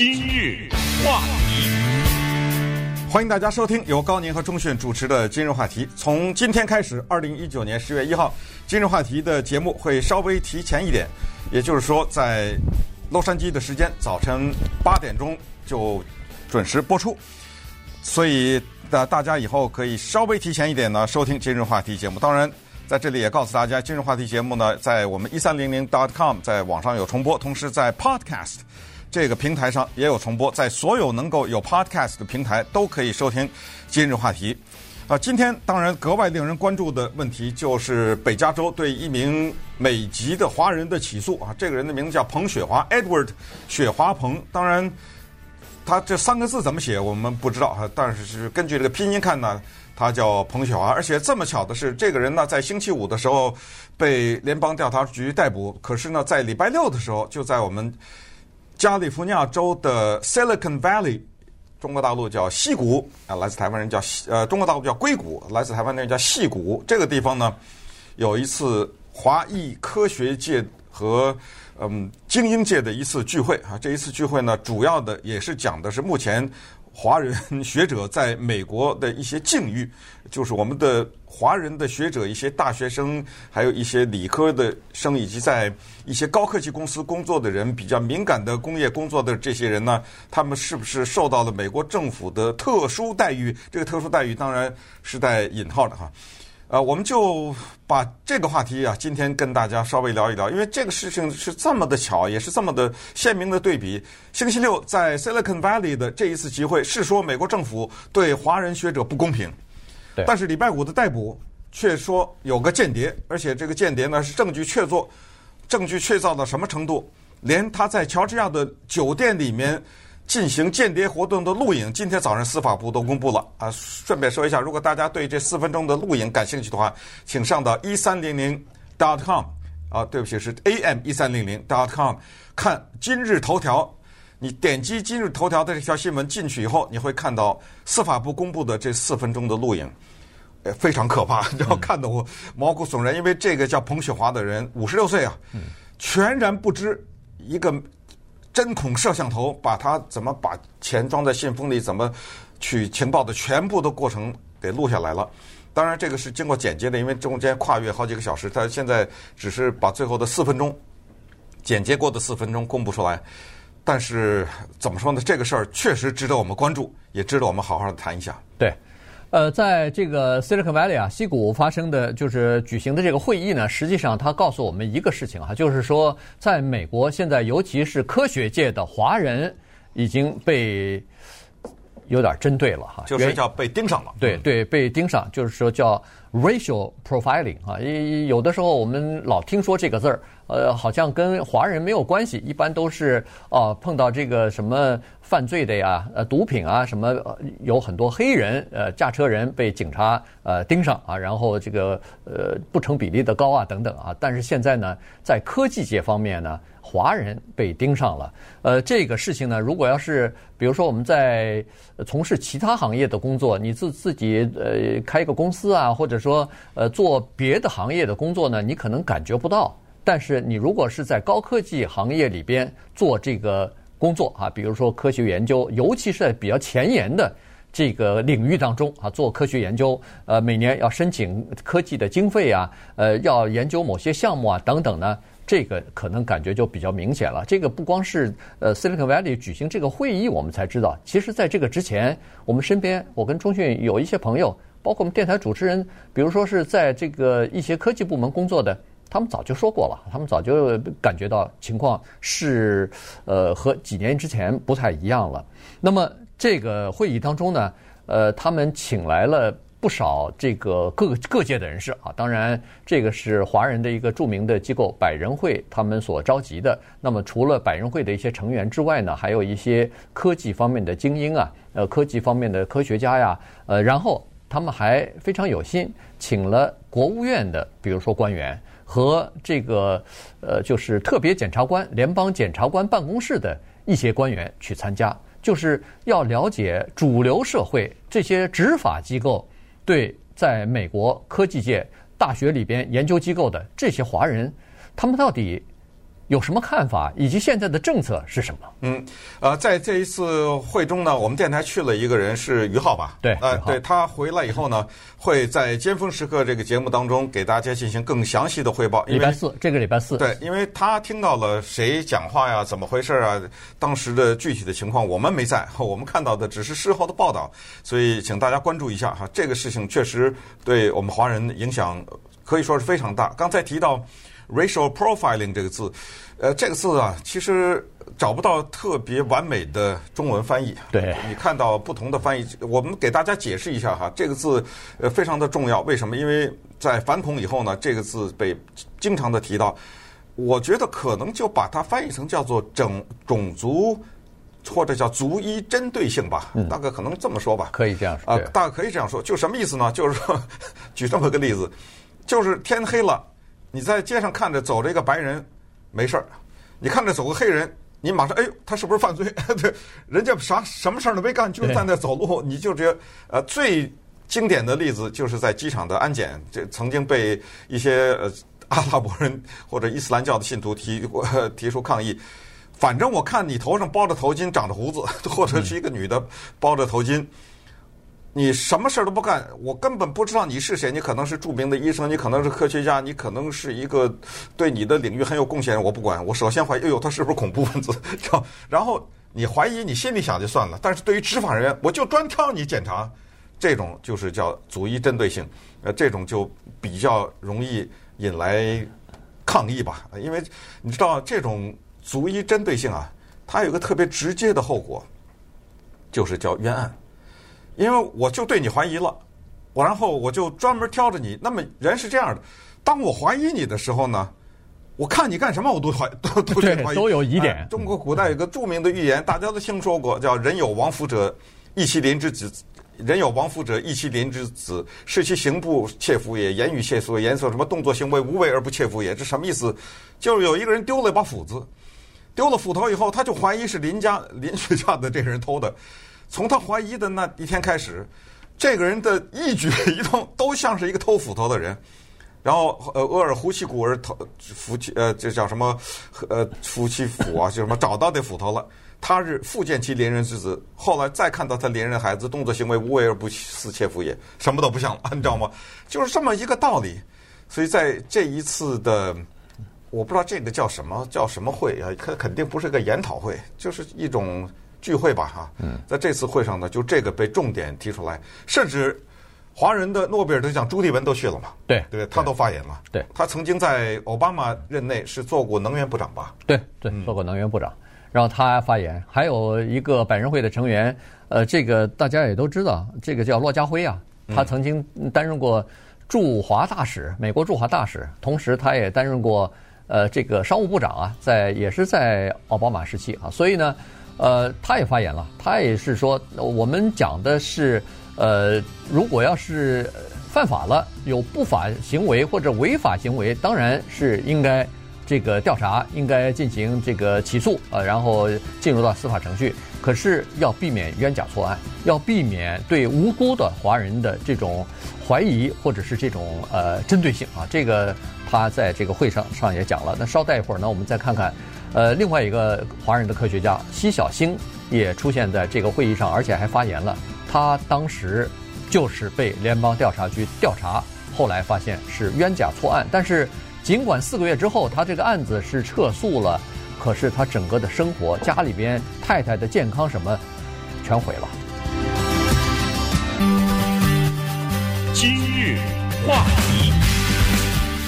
今日话题，欢迎大家收听由高宁和钟迅主持的《今日话题》。从今天开始，二零一九年十月一号，《今日话题》的节目会稍微提前一点，也就是说，在洛杉矶的时间早晨八点钟就准时播出。所以，大大家以后可以稍微提前一点呢收听《今日话题》节目。当然。在这里也告诉大家，今日话题节目呢，在我们一三零零 .com 在网上有重播，同时在 Podcast 这个平台上也有重播，在所有能够有 Podcast 的平台都可以收听今日话题。啊，今天当然格外令人关注的问题就是北加州对一名美籍的华人的起诉啊，这个人的名字叫彭雪华 Edward 雪华彭，当然他这三个字怎么写我们不知道啊，但是是根据这个拼音看呢。他叫彭雪华，而且这么巧的是，这个人呢，在星期五的时候被联邦调查局逮捕，可是呢，在礼拜六的时候，就在我们加利福尼亚州的 Silicon Valley，中国大陆叫西谷啊，来自台湾人叫西呃，中国大陆叫硅谷，来自台湾人叫西谷。这个地方呢，有一次华裔科学界和嗯精英界的一次聚会啊，这一次聚会呢，主要的也是讲的是目前。华人学者在美国的一些境遇，就是我们的华人的学者，一些大学生，还有一些理科的生，以及在一些高科技公司工作的人，比较敏感的工业工作的这些人呢，他们是不是受到了美国政府的特殊待遇？这个特殊待遇当然是带引号的哈。呃，我们就把这个话题啊，今天跟大家稍微聊一聊，因为这个事情是这么的巧，也是这么的鲜明的对比。星期六在 Silicon Valley 的这一次集会，是说美国政府对华人学者不公平，但是礼拜五的逮捕却说有个间谍，而且这个间谍呢是证据确凿，证据确凿到什么程度？连他在乔治亚的酒店里面。进行间谍活动的录影，今天早上司法部都公布了啊。顺便说一下，如果大家对这四分钟的录影感兴趣的话，请上到一三零零 dot com 啊，对不起，是 am 一三零零 dot com 看今日头条。你点击今日头条的这条新闻进去以后，你会看到司法部公布的这四分钟的录影，呃，非常可怕，然后看得我毛骨悚然。因为这个叫彭雪华的人五十六岁啊，全然不知一个。针孔摄像头把他怎么把钱装在信封里，怎么取情报的全部的过程给录下来了。当然，这个是经过剪接的，因为中间跨越好几个小时。他现在只是把最后的四分钟剪接过的四分钟公布出来。但是怎么说呢？这个事儿确实值得我们关注，也值得我们好好的谈一下。对。呃，在这个 Silicon Valley 啊，西谷发生的就是举行的这个会议呢，实际上它告诉我们一个事情啊，就是说，在美国现在，尤其是科学界的华人已经被有点针对了哈，就是叫被盯上了。对对，被盯上，就是说叫 racial profiling 啊，有的时候我们老听说这个字儿，呃，好像跟华人没有关系，一般都是啊碰到这个什么。犯罪的呀，呃，毒品啊，什么有很多黑人，呃，驾车人被警察呃盯上啊，然后这个呃不成比例的高啊等等啊。但是现在呢，在科技界方面呢，华人被盯上了。呃，这个事情呢，如果要是比如说我们在从事其他行业的工作，你自自己呃开一个公司啊，或者说呃做别的行业的工作呢，你可能感觉不到。但是你如果是在高科技行业里边做这个。工作啊，比如说科学研究，尤其是在比较前沿的这个领域当中啊，做科学研究，呃，每年要申请科技的经费啊，呃，要研究某些项目啊等等呢，这个可能感觉就比较明显了。这个不光是呃 Silicon Valley 举行这个会议，我们才知道，其实在这个之前，我们身边我跟钟迅有一些朋友，包括我们电台主持人，比如说是在这个一些科技部门工作的。他们早就说过了，他们早就感觉到情况是，呃，和几年之前不太一样了。那么这个会议当中呢，呃，他们请来了不少这个各各界的人士啊。当然，这个是华人的一个著名的机构百人会他们所召集的。那么除了百人会的一些成员之外呢，还有一些科技方面的精英啊，呃，科技方面的科学家呀，呃，然后他们还非常有心，请了国务院的，比如说官员。和这个呃，就是特别检察官、联邦检察官办公室的一些官员去参加，就是要了解主流社会这些执法机构对在美国科技界大学里边研究机构的这些华人，他们到底有什么看法，以及现在的政策是什么？嗯，呃，在这一次会中呢，我们电台去了一个人是于浩吧？对，呃，对他回来以后呢，会在尖峰时刻这个节目当中给大家进行更详细的汇报。礼拜四，这个礼拜四。对，因为他听到了谁讲话呀，怎么回事啊？当时的具体的情况我们没在，我们看到的只是事后的报道，所以请大家关注一下哈。这个事情确实对我们华人影响可以说是非常大。刚才提到 racial profiling 这个字，呃，这个字啊，其实。找不到特别完美的中文翻译。对，你看到不同的翻译，我们给大家解释一下哈。这个字呃非常的重要，为什么？因为在反恐以后呢，这个字被经常的提到。我觉得可能就把它翻译成叫做整种族或者叫族裔针对性吧，大概可能这么说吧。可以这样说啊，大概可以这样说。就什么意思呢？就是说，举这么个例子，就是天黑了，你在街上看着走着一个白人，没事儿；你看着走个黑人。你马上哎呦，他是不是犯罪？对，人家啥什么事儿都没干，就是在那走路，你就觉得呃，最经典的例子就是在机场的安检，这曾经被一些呃 阿拉伯人或者伊斯兰教的信徒提过 提出抗议。反正我看你头上包着头巾，长着胡子，或者是一个女的包着头巾。你什么事儿都不干，我根本不知道你是谁。你可能是著名的医生，你可能是科学家，你可能是一个对你的领域很有贡献。我不管，我首先怀疑，哎呦，他是不是恐怖分子？然后你怀疑，你心里想就算了。但是对于执法人员，我就专挑你检查，这种就是叫逐一针对性。呃，这种就比较容易引来抗议吧。因为你知道，这种逐一针对性啊，它有个特别直接的后果，就是叫冤案。因为我就对你怀疑了，我然后我就专门挑着你。那么人是这样的，当我怀疑你的时候呢，我看你干什么我都怀都都怀疑。对，都有疑点。中国古代有个著名的寓言，大家都听说过，叫“人有亡夫者，义其邻之子；人有亡夫者，义其邻之子，视其行步窃福也，言语切俗也，言说什么动作行为无为而不窃福也。”这什么意思？就是有一个人丢了一把斧子，丢了斧头以后，他就怀疑是邻家邻居家的这个人偷的。从他怀疑的那一天开始，这个人的一举 一动都像是一个偷斧头的人。然后呃，俄尔胡其古而偷夫妻呃，这叫什么呃夫妻斧啊？就什么找到这斧头了。他是复见其邻人之子，后来再看到他邻人孩子动作行为无为而不似窃福也，什么都不像了，你知道吗？就是这么一个道理。所以在这一次的，我不知道这个叫什么叫什么会啊？肯肯定不是个研讨会，就是一种。聚会吧，哈，在这次会上呢，就这个被重点提出来，甚至华人的诺贝尔得奖朱棣文都去了嘛，对。对，他都发言了，对，他曾经在奥巴马任内是做过能源部长吧？对对，做过能源部长，然后他发言，还有一个百人会的成员，呃，这个大家也都知道，这个叫骆家辉啊，他曾经担任过驻华大使，美国驻华大使，同时他也担任过呃这个商务部长啊，在也是在奥巴马时期啊，所以呢。呃，他也发言了，他也是说，我们讲的是，呃，如果要是犯法了，有不法行为或者违法行为，当然是应该这个调查，应该进行这个起诉啊，然后进入到司法程序。可是要避免冤假错案，要避免对无辜的华人的这种怀疑或者是这种呃针对性啊，这个他在这个会上上也讲了。那稍待一会儿呢，我们再看看。呃，另外一个华人的科学家奚晓星也出现在这个会议上，而且还发言了。他当时就是被联邦调查局调查，后来发现是冤假错案。但是尽管四个月之后他这个案子是撤诉了，可是他整个的生活、家里边太太的健康什么全毁了。今日话题，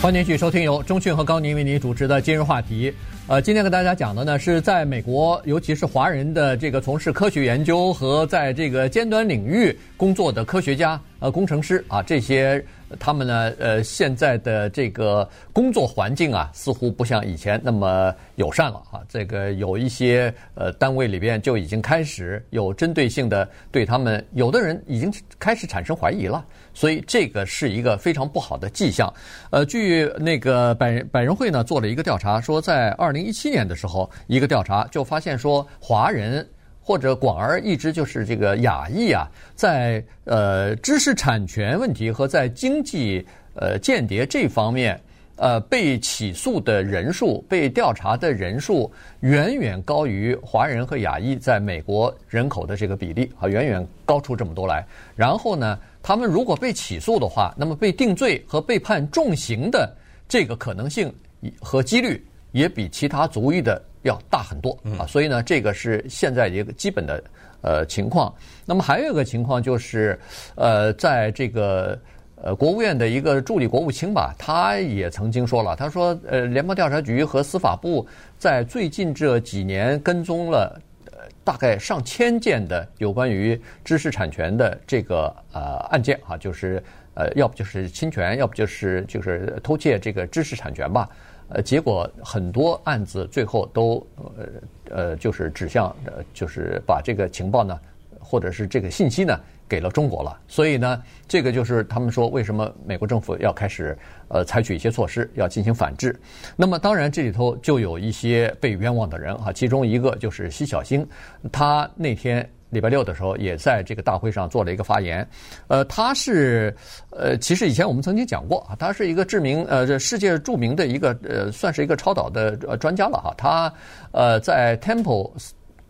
欢迎继续收听由钟讯和高宁为您主持的今日话题。呃，今天跟大家讲的呢，是在美国，尤其是华人的这个从事科学研究和在这个尖端领域工作的科学家、呃工程师啊，这些他们呢，呃，现在的这个工作环境啊，似乎不像以前那么友善了啊。这个有一些呃单位里边就已经开始有针对性的对他们，有的人已经开始产生怀疑了。所以这个是一个非常不好的迹象。呃，据那个百人百人会呢做了一个调查，说在二二零一七年的时候，一个调查就发现说，华人或者广而一之就是这个亚裔啊，在呃知识产权问题和在经济呃间谍这方面，呃，被起诉的人数、被调查的人数远远高于华人和亚裔在美国人口的这个比例啊，远远高出这么多来。然后呢，他们如果被起诉的话，那么被定罪和被判重刑的这个可能性和几率也比其他族裔的要大很多啊。所以呢，这个是现在一个基本的呃情况。那么还有一个情况就是，呃，在这个。呃，国务院的一个助理国务卿吧，他也曾经说了，他说，呃，联邦调查局和司法部在最近这几年跟踪了，呃，大概上千件的有关于知识产权的这个呃案件啊，就是呃，要不就是侵权，要不就是就是偷窃这个知识产权吧，呃，结果很多案子最后都呃呃就是指向呃就是把这个情报呢，或者是这个信息呢。给了中国了，所以呢，这个就是他们说为什么美国政府要开始呃采取一些措施，要进行反制。那么当然这里头就有一些被冤枉的人哈，其中一个就是奚晓星，他那天礼拜六的时候也在这个大会上做了一个发言。呃，他是呃，其实以前我们曾经讲过啊，他是一个知名呃这世界著名的一个呃，算是一个超导的呃专家了哈。他呃在 Temple。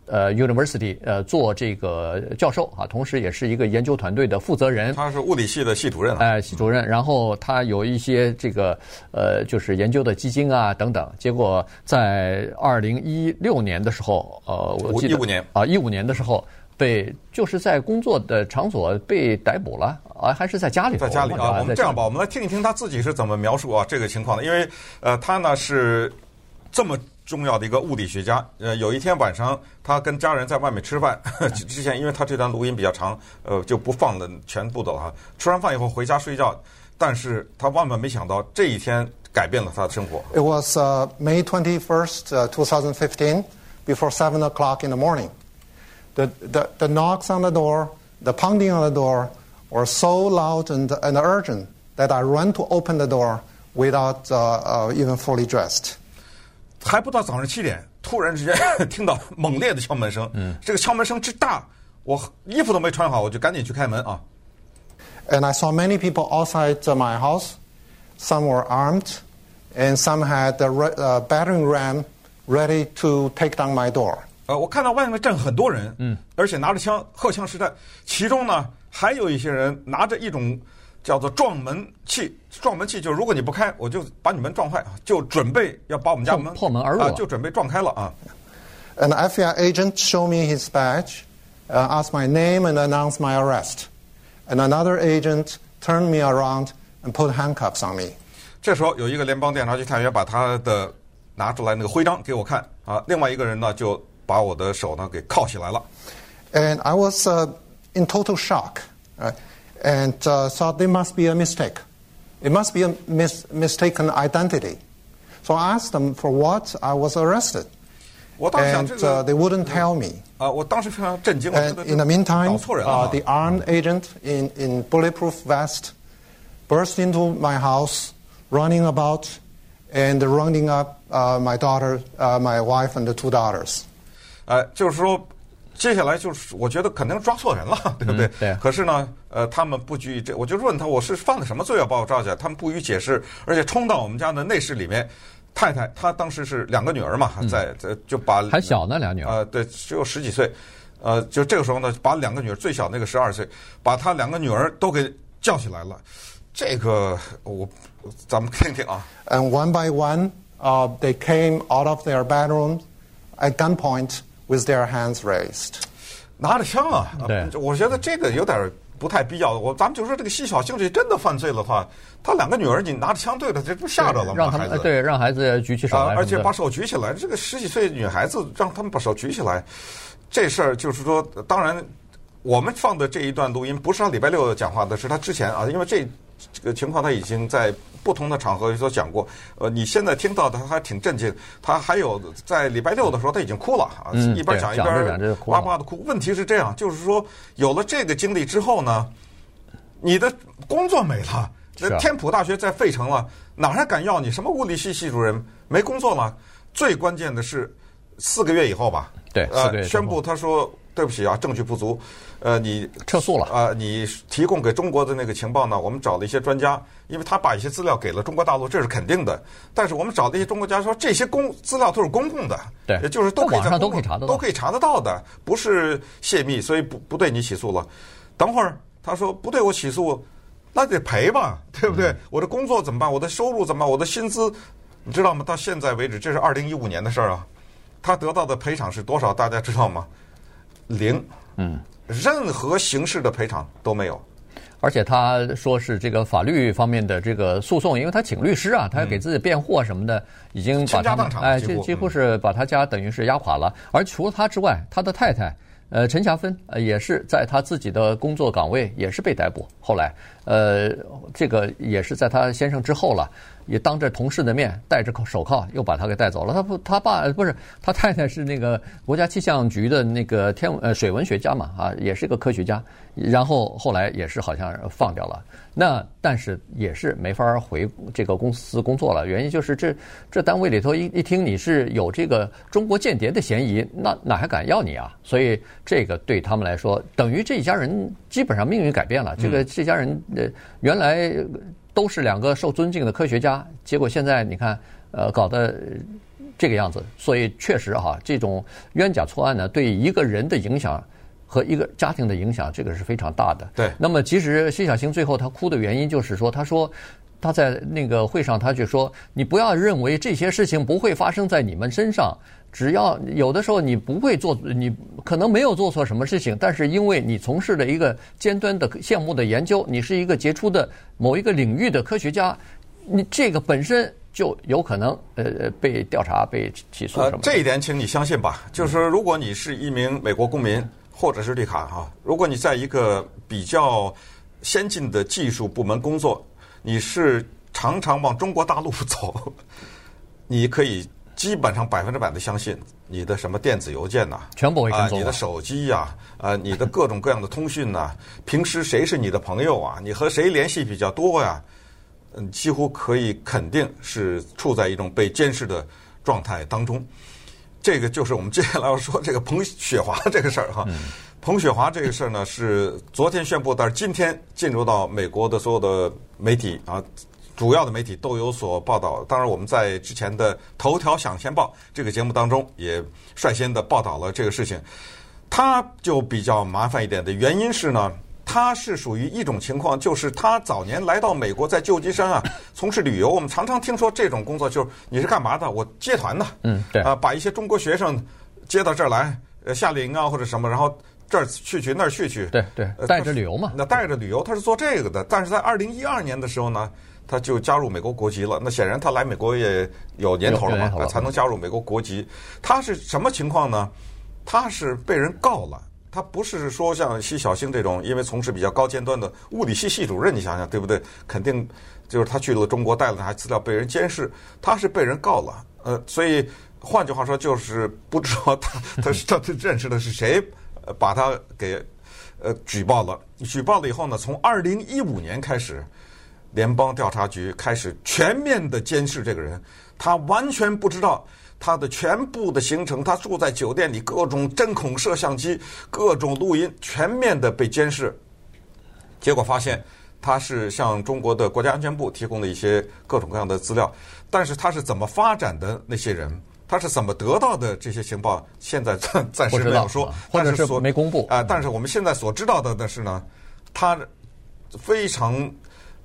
呃，University 呃做这个教授啊，同时也是一个研究团队的负责人。他是物理系的系主任。哎，系主任。然后他有一些这个呃，就是研究的基金啊等等。结果在二零一六年的时候，呃，我记得一五年啊，一五年的时候被就是在工作的场所被逮捕了啊，还是在家里？在家里啊。我们这样吧，我们来听一听他自己是怎么描述啊这个情况的。因为呃，他呢是这么。重要的一个物理学家，呃，有一天晚上，他跟家人在外面吃饭。之前，因为他这段录音比较长，呃，就不放了全部的了。吃完饭以后回家睡觉，但是他万万没想到，这一天改变了他的生活。It was May twenty first, two thousand fifteen, before seven o'clock in the morning. The the the knocks on the door, the pounding on the door, were so loud and and urgent that I ran to open the door without even fully dressed. 还不到早上七点，突然之间听到猛烈的敲门声。嗯，这个敲门声之大，我衣服都没穿好，我就赶紧去开门啊。And I saw many people outside my house. Some were armed, and some had the battering ram ready to take down my door. 呃，我看到外面站很多人，嗯，而且拿着枪，荷枪实弹。其中呢，还有一些人拿着一种。叫做撞门器，撞门器就是如果你不开，我就把你门撞坏，就准备要把我们家门破门而入啊，就准备撞开了啊。An FBI agent showed me his badge, asked my name and announced my arrest. And another agent turned me around and put handcuffs on me. 这时候有一个联邦调查局探员把他的拿出来那个徽章给我看啊，另外一个人呢就把我的手呢给铐起来了。And I was in total shock. And thought there must be a mistake. It must be a mis mistaken identity. So I asked them for what I was arrested. And they wouldn't tell me. And in the meantime, the armed agent in in bulletproof vest burst into my house, running about and rounding up my daughter, my wife, and the two daughters. 呃，就是说。接下来就是，我觉得肯定抓错人了，对不对？嗯、对。可是呢，呃，他们不拘于这，我就问他，我是犯了什么罪要把我抓起来？他们不予解释，而且冲到我们家的内室里面。太太，她当时是两个女儿嘛，在在就把还小呢，两女儿。呃，对，只有十几岁。呃，就这个时候呢，把两个女儿，最小那个十二岁，把她两个女儿都给叫起来了。这个我咱们听听啊。And one by one, uh, they came out of their bedroom at gunpoint. With their hands raised，拿着枪啊！对，我觉得这个有点不太必要。我咱们就说这个奚晓星，这真的犯罪了的话，他两个女儿你拿着枪对着，这不吓着了吗？让他们对，让孩子举起手来，而且把手举起来。这个十几岁女孩子让他们把手举起来，这事儿就是说，当然我们放的这一段录音不是他礼拜六讲话的，是他之前啊，因为这这个情况他已经在。不同的场合有所讲过，呃，你现在听到的他还挺震惊，他还有在礼拜六的时候他已经哭了啊，嗯、一边讲一边哇哇的哭。问题是这样，就是说有了这个经历之后呢，你的工作没了，那天普大学在费城了，哪还敢要你？什么物理系系主任没工作了？最关键的是四个月以后吧，对，呃，宣布他说对不起啊，证据不足，呃，你撤诉了啊、呃，你提供给中国的那个情报呢，我们找了一些专家，因为他把一些资料给了中国大陆，这是肯定的。但是我们找的一些中国家说，这些公资料都是公共的，对，也就是都可以在网上都可以查得到，都可以查得到的，不是泄密，所以不不对你起诉了。等会儿他说不对我起诉，那得赔吧，对不对？嗯、我的工作怎么办？我的收入怎么办？我的薪资，你知道吗？到现在为止，这是二零一五年的事儿啊，他得到的赔偿是多少？大家知道吗？零，嗯，任何形式的赔偿都没有，而且他说是这个法律方面的这个诉讼，因为他请律师啊，他要给自己辩护什么的，已经把他哎，这几乎是把他家等于是压垮了。而除了他之外，他的太太呃陈霞芬呃也是在他自己的工作岗位也是被逮捕，后来呃这个也是在他先生之后了。也当着同事的面戴着手铐又把他给带走了。他不，他爸不是他太太是那个国家气象局的那个天呃水文学家嘛啊，也是个科学家。然后后来也是好像放掉了。那但是也是没法回这个公司工作了。原因就是这这单位里头一一听你是有这个中国间谍的嫌疑，那哪还敢要你啊？所以这个对他们来说，等于这一家人基本上命运改变了。这个这家人呃原来。都是两个受尊敬的科学家，结果现在你看，呃，搞得这个样子，所以确实哈，这种冤假错案呢，对一个人的影响和一个家庭的影响，这个是非常大的。对。那么，其实谢小星最后他哭的原因就是说，他说他在那个会上，他就说，你不要认为这些事情不会发生在你们身上。只要有的时候你不会做，你可能没有做错什么事情，但是因为你从事了一个尖端的项目的研究，你是一个杰出的某一个领域的科学家，你这个本身就有可能呃被调查、被起诉什么的。呃，这一点，请你相信吧。就是说，如果你是一名美国公民或者是绿卡哈，如果你在一个比较先进的技术部门工作，你是常常往中国大陆走，你可以。基本上百分之百的相信你的什么电子邮件呐，全部会跟踪。你的手机呀，啊，你的各种各样的通讯呐，平时谁是你的朋友啊？你和谁联系比较多呀？嗯，几乎可以肯定是处在一种被监视的状态当中。这个就是我们接下来要说这个彭雪华这个事儿哈。彭雪华这个事儿呢，是昨天宣布，但是今天进入到美国的所有的媒体啊。主要的媒体都有所报道，当然我们在之前的头条抢先报这个节目当中也率先的报道了这个事情。他就比较麻烦一点的原因是呢，他是属于一种情况，就是他早年来到美国在旧金山啊 从事旅游。我们常常听说这种工作就是你是干嘛的？我接团的，嗯，对，啊，把一些中国学生接到这儿来，呃，夏令营啊或者什么，然后这儿去去那儿去去，对对，带着旅游嘛。那带着旅游他是做这个的，但是在二零一二年的时候呢。他就加入美国国籍了。那显然他来美国也有年头了嘛，他才能加入美国国籍。他是什么情况呢？他是被人告了。他不是说像奚晓星这种，因为从事比较高尖端的物理系系主任，你想想对不对？肯定就是他去了中国带了那些资料被人监视。他是被人告了。呃，所以换句话说，就是不知道他他是他认识的是谁，呃把他给呃举报了。举报了以后呢，从二零一五年开始。联邦调查局开始全面的监视这个人，他完全不知道他的全部的行程，他住在酒店里，各种针孔摄像机、各种录音，全面的被监视。结果发现他是向中国的国家安全部提供了一些各种各样的资料，但是他是怎么发展的那些人，他是怎么得到的这些情报，现在暂 暂时没有说，或者是没公布啊。但是我们现在所知道的的是呢，他非常。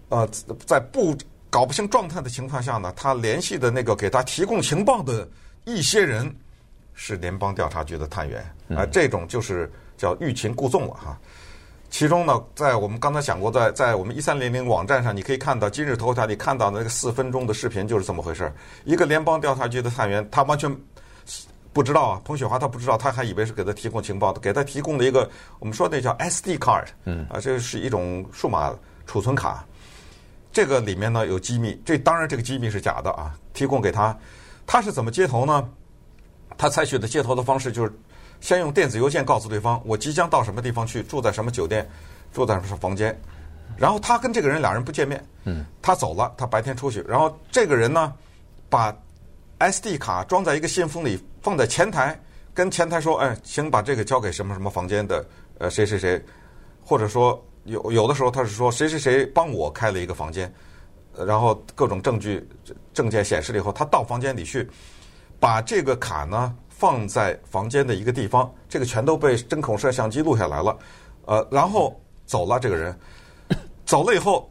呃，在不搞不清状态的情况下呢，他联系的那个给他提供情报的一些人是联邦调查局的探员啊，这种就是叫欲擒故纵了哈。其中呢，在我们刚才讲过，在在我们一三零零网站上，你可以看到今日头条你看到的那个四分钟的视频，就是这么回事。一个联邦调查局的探员，他完全不知道啊，彭雪华他不知道，他还以为是给他提供情报的，给他提供了一个我们说那叫 SD card，嗯啊，这是一种数码储存卡。这个里面呢有机密，这当然这个机密是假的啊！提供给他，他是怎么接头呢？他采取的接头的方式就是先用电子邮件告诉对方我即将到什么地方去，住在什么酒店，住在什么房间，然后他跟这个人俩人不见面，嗯，他走了，他白天出去，然后这个人呢把 SD 卡装在一个信封里放在前台跟前台说，哎，请把这个交给什么什么房间的呃谁谁谁，或者说有有的时候他是说谁谁谁帮我开了一个房间，然后各种证据证件显示了以后，他到房间里去，把这个卡呢放在房间的一个地方，这个全都被针孔摄像机录下来了，呃，然后走了这个人，走了以后，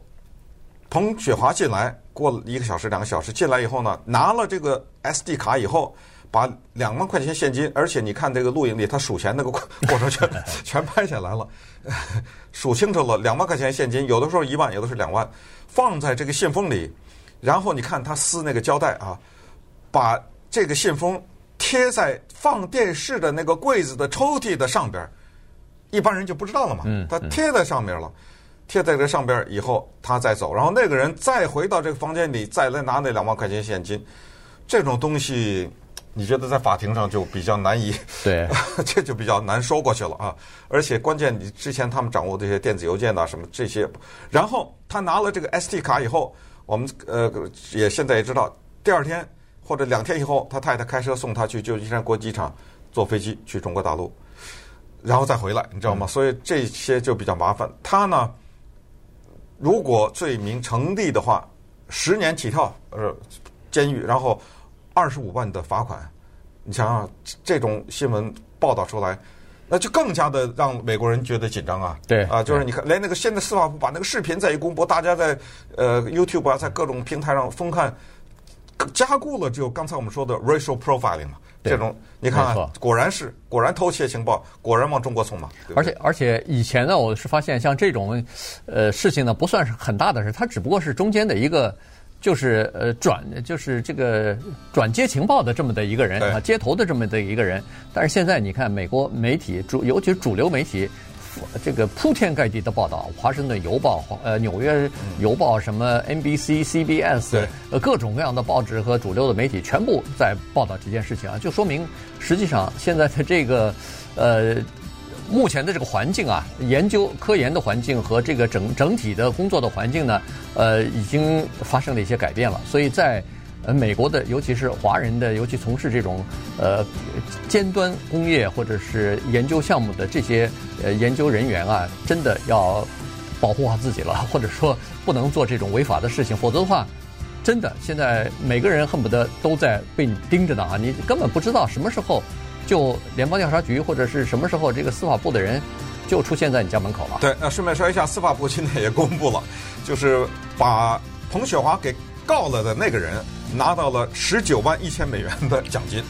彭雪华进来，过了一个小时两个小时进来以后呢，拿了这个 SD 卡以后。把两万块钱现金，而且你看这个录影里，他数钱那个过程全 全拍下来了，数清楚了，两万块钱现金，有的时候一万，有的是两万，放在这个信封里，然后你看他撕那个胶带啊，把这个信封贴在放电视的那个柜子的抽屉的上边，一般人就不知道了嘛，他贴在上面了，贴在这上边以后他再走，然后那个人再回到这个房间里，再来拿那两万块钱现金，这种东西。你觉得在法庭上就比较难以，对，这就比较难说过去了啊！而且关键，你之前他们掌握这些电子邮件呐，什么这些，然后他拿了这个 SD 卡以后，我们呃也现在也知道，第二天或者两天以后，他太太开车送他去旧金山国际机场坐飞机去中国大陆，然后再回来，你知道吗？所以这些就比较麻烦。他呢，如果罪名成立的话，十年起跳，呃，监狱，然后。二十五万的罚款，你想想这种新闻报道出来，那就更加的让美国人觉得紧张啊！对啊，就是你看，连那个现在司法部把那个视频再一公布，大家在呃 YouTube 啊，在各种平台上疯看，加固了就刚才我们说的 racial profiling 嘛，这种你看看，果然是果然偷窃情报，果然往中国送嘛。而且而且以前呢，我是发现像这种呃事情呢，不算是很大的事，它只不过是中间的一个。就是呃转就是这个转接情报的这么的一个人啊，接头的这么的一个人。但是现在你看，美国媒体主，尤其是主流媒体，这个铺天盖地的报道，《华盛顿邮报》呃，《纽约邮报》什么 NBC、CBS，呃，各种各样的报纸和主流的媒体全部在报道这件事情啊，就说明实际上现在的这个呃。目前的这个环境啊，研究科研的环境和这个整整体的工作的环境呢，呃，已经发生了一些改变了。所以在呃美国的，尤其是华人的，尤其从事这种呃尖端工业或者是研究项目的这些呃研究人员啊，真的要保护好自己了，或者说不能做这种违法的事情，否则的话，真的现在每个人恨不得都在被你盯着呢啊，你根本不知道什么时候。就联邦调查局或者是什么时候，这个司法部的人就出现在你家门口了。对，那顺便说一下，司法部今天也公布了，就是把彭雪华给告了的那个人拿到了十九万一千美元的奖金。